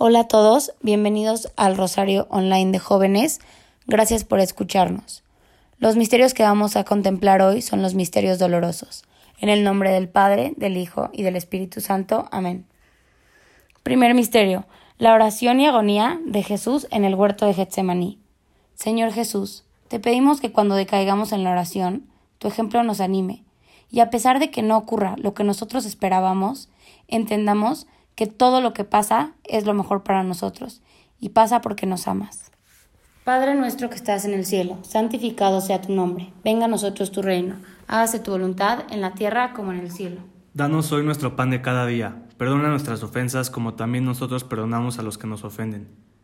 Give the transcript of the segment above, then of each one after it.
Hola a todos, bienvenidos al Rosario Online de Jóvenes. Gracias por escucharnos. Los misterios que vamos a contemplar hoy son los misterios dolorosos. En el nombre del Padre, del Hijo y del Espíritu Santo. Amén. Primer misterio. La oración y agonía de Jesús en el huerto de Getsemaní. Señor Jesús, te pedimos que cuando decaigamos en la oración, tu ejemplo nos anime, y a pesar de que no ocurra lo que nosotros esperábamos, entendamos que todo lo que pasa es lo mejor para nosotros, y pasa porque nos amas. Padre nuestro que estás en el cielo, santificado sea tu nombre, venga a nosotros tu reino, hágase tu voluntad en la tierra como en el cielo. Danos hoy nuestro pan de cada día, perdona nuestras ofensas como también nosotros perdonamos a los que nos ofenden.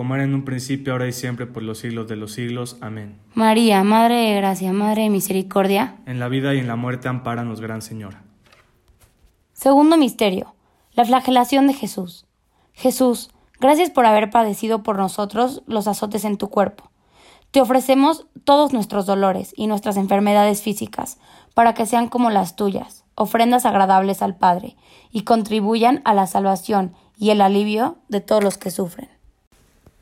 como era en un principio, ahora y siempre, por los siglos de los siglos. Amén. María, Madre de Gracia, Madre de Misericordia, en la vida y en la muerte ampáranos, Gran Señora. Segundo misterio, la flagelación de Jesús. Jesús, gracias por haber padecido por nosotros los azotes en tu cuerpo. Te ofrecemos todos nuestros dolores y nuestras enfermedades físicas, para que sean como las tuyas, ofrendas agradables al Padre, y contribuyan a la salvación y el alivio de todos los que sufren.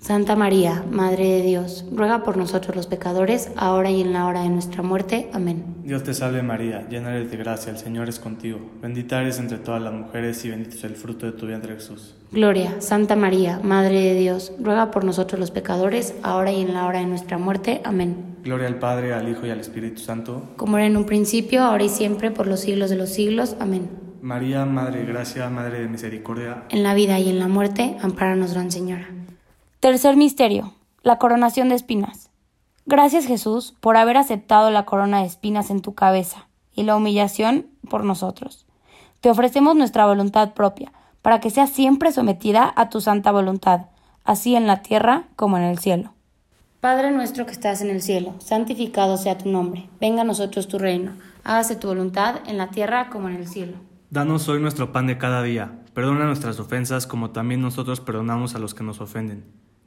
Santa María, Madre de Dios, ruega por nosotros los pecadores, ahora y en la hora de nuestra muerte. Amén. Dios te salve María, llena eres de gracia, el Señor es contigo. Bendita eres entre todas las mujeres y bendito es el fruto de tu vientre Jesús. Gloria, Santa María, Madre de Dios, ruega por nosotros los pecadores, ahora y en la hora de nuestra muerte. Amén. Gloria al Padre, al Hijo y al Espíritu Santo. Como era en un principio, ahora y siempre, por los siglos de los siglos. Amén. María, Madre de Gracia, Madre de Misericordia. En la vida y en la muerte, amparanos, Gran Señora. Tercer misterio, la coronación de espinas. Gracias Jesús por haber aceptado la corona de espinas en tu cabeza y la humillación por nosotros. Te ofrecemos nuestra voluntad propia, para que sea siempre sometida a tu santa voluntad, así en la tierra como en el cielo. Padre nuestro que estás en el cielo, santificado sea tu nombre, venga a nosotros tu reino, hágase tu voluntad en la tierra como en el cielo. Danos hoy nuestro pan de cada día, perdona nuestras ofensas como también nosotros perdonamos a los que nos ofenden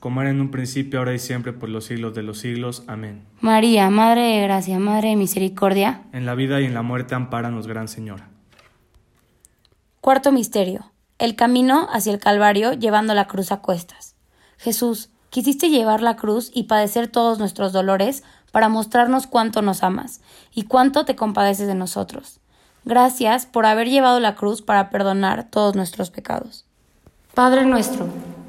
como era en un principio, ahora y siempre, por los siglos de los siglos. Amén. María, Madre de Gracia, Madre de Misericordia, en la vida y en la muerte, ampáranos, Gran Señora. Cuarto Misterio. El camino hacia el Calvario llevando la cruz a cuestas. Jesús, quisiste llevar la cruz y padecer todos nuestros dolores para mostrarnos cuánto nos amas y cuánto te compadeces de nosotros. Gracias por haber llevado la cruz para perdonar todos nuestros pecados. Padre nuestro,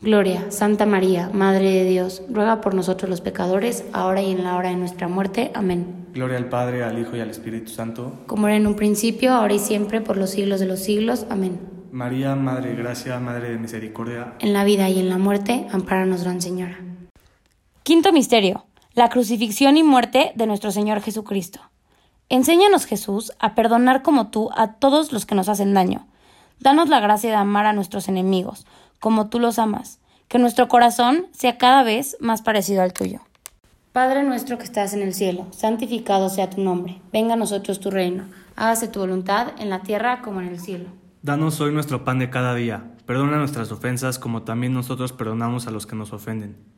Gloria, Santa María, Madre de Dios, ruega por nosotros los pecadores, ahora y en la hora de nuestra muerte. Amén. Gloria al Padre, al Hijo y al Espíritu Santo. Como era en un principio, ahora y siempre, por los siglos de los siglos. Amén. María, Madre de Gracia, Madre de Misericordia. En la vida y en la muerte, amparanos, Gran Señora. Quinto misterio. La crucifixión y muerte de nuestro Señor Jesucristo. Enséñanos, Jesús, a perdonar como tú a todos los que nos hacen daño. Danos la gracia de amar a nuestros enemigos, como tú los amas. Que nuestro corazón sea cada vez más parecido al tuyo. Padre nuestro que estás en el cielo, santificado sea tu nombre. Venga a nosotros tu reino. Hágase tu voluntad en la tierra como en el cielo. Danos hoy nuestro pan de cada día. Perdona nuestras ofensas como también nosotros perdonamos a los que nos ofenden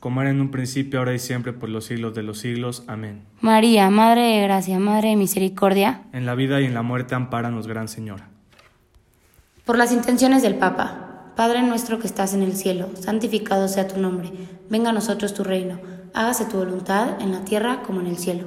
como era en un principio, ahora y siempre, por los siglos de los siglos. Amén. María, Madre de Gracia, Madre de Misericordia, en la vida y en la muerte, ampáranos, Gran Señora. Por las intenciones del Papa, Padre nuestro que estás en el cielo, santificado sea tu nombre, venga a nosotros tu reino, hágase tu voluntad en la tierra como en el cielo.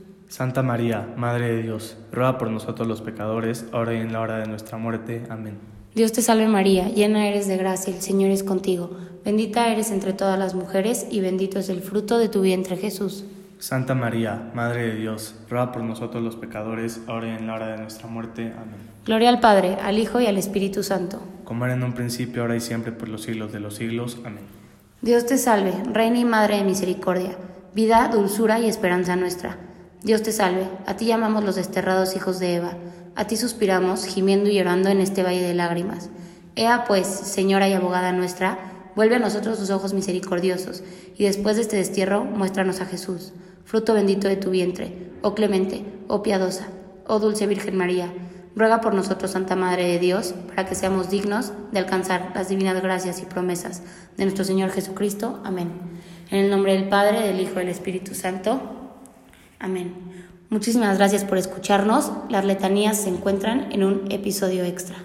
Santa María, Madre de Dios, ruega por nosotros los pecadores, ahora y en la hora de nuestra muerte. Amén. Dios te salve María, llena eres de gracia, el Señor es contigo. Bendita eres entre todas las mujeres, y bendito es el fruto de tu vientre Jesús. Santa María, Madre de Dios, ruega por nosotros los pecadores, ahora y en la hora de nuestra muerte. Amén. Gloria al Padre, al Hijo y al Espíritu Santo. Como era en un principio, ahora y siempre, por los siglos de los siglos. Amén. Dios te salve, Reina y Madre de Misericordia, vida, dulzura y esperanza nuestra. Dios te salve, a ti llamamos los desterrados hijos de Eva, a ti suspiramos, gimiendo y llorando en este valle de lágrimas. Ea pues, Señora y abogada nuestra, vuelve a nosotros tus ojos misericordiosos, y después de este destierro, muéstranos a Jesús fruto bendito de tu vientre, oh clemente, oh piadosa, oh dulce Virgen María, ruega por nosotros, Santa Madre de Dios, para que seamos dignos de alcanzar las divinas gracias y promesas de nuestro Señor Jesucristo. Amén. En el nombre del Padre, del Hijo y del Espíritu Santo. Amén. Muchísimas gracias por escucharnos. Las letanías se encuentran en un episodio extra.